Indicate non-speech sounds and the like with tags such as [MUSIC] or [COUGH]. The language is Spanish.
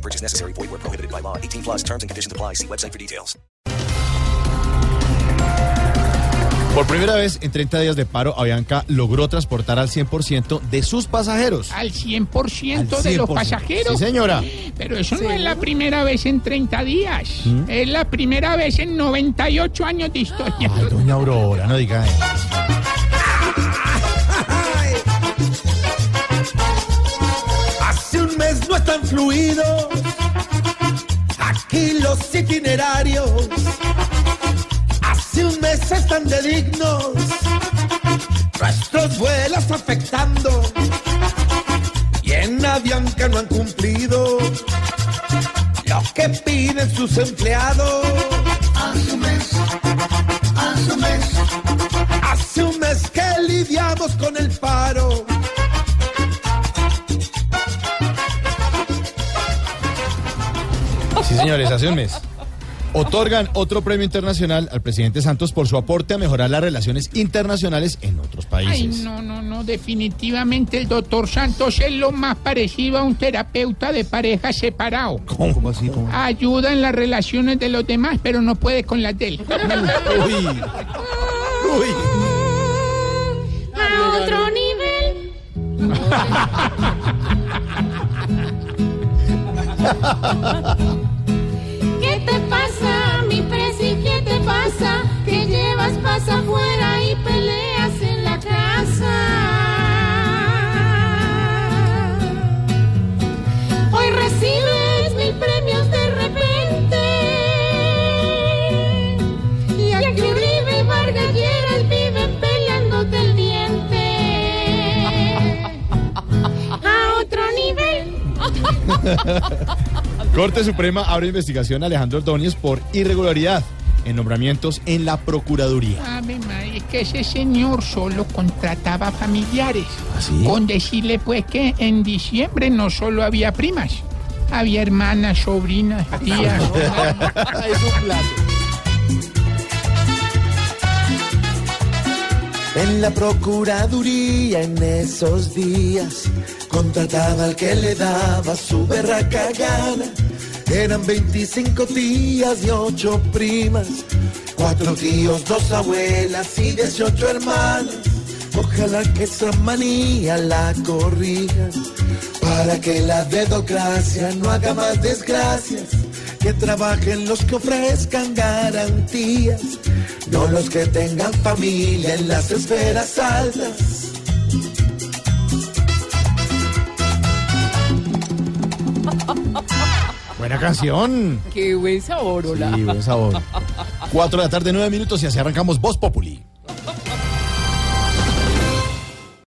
No purchase necessary. Void where prohibited by law. 18 plus terms and conditions apply. See website for details. Por primera vez en 30 días de paro, Avianca logró transportar al 100% de sus pasajeros. Al 100%, Al de los 100%. pasajeros. Sí, señora. Pero eso no es la primera vez en 30 días. Es la primera vez en 98 años de historia. Ay, doña Aurora, no diga eso. Hace un mes no están fluidos aquí los itinerarios. Hace un mes están de dignos nuestros vuelos afectando. Y en Avianca no han cumplido lo que piden sus empleados. Hace un mes, hace un mes, hace un mes que lidiamos con el señores, hace un mes. Otorgan otro premio internacional al presidente Santos por su aporte a mejorar las relaciones internacionales en otros Ay, países. no, no, no. Definitivamente el doctor Santos es lo más parecido a un terapeuta de pareja separado. ¿Cómo, así? ¿Cómo? Ayuda en las relaciones de los demás, pero no puede con las de él. [LAUGHS] Uy. Uy. A otro nivel. ¿Qué [LAUGHS] [LAUGHS] Corte Suprema abre investigación a Alejandro Ordóñez por irregularidad en nombramientos en la Procuraduría. Ave María, es que ese señor solo contrataba familiares. ¿Así? Con decirle pues que en diciembre no solo había primas, había hermanas, sobrinas, [LAUGHS] tías. es un plato. En la Procuraduría en esos días contrataba al que le daba su berraca gana. Eran 25 tías y 8 primas, cuatro tíos, dos abuelas y 18 hermanas. Ojalá que esa manía la corrijan para que la dedocracia no haga más desgracias. Que trabajen los que ofrezcan garantías, no los que tengan familia en las esferas altas. Buena canción. Qué buen sabor, hola. Sí, buen sabor. [LAUGHS] Cuatro de la tarde, nueve minutos y así arrancamos Voz Populi.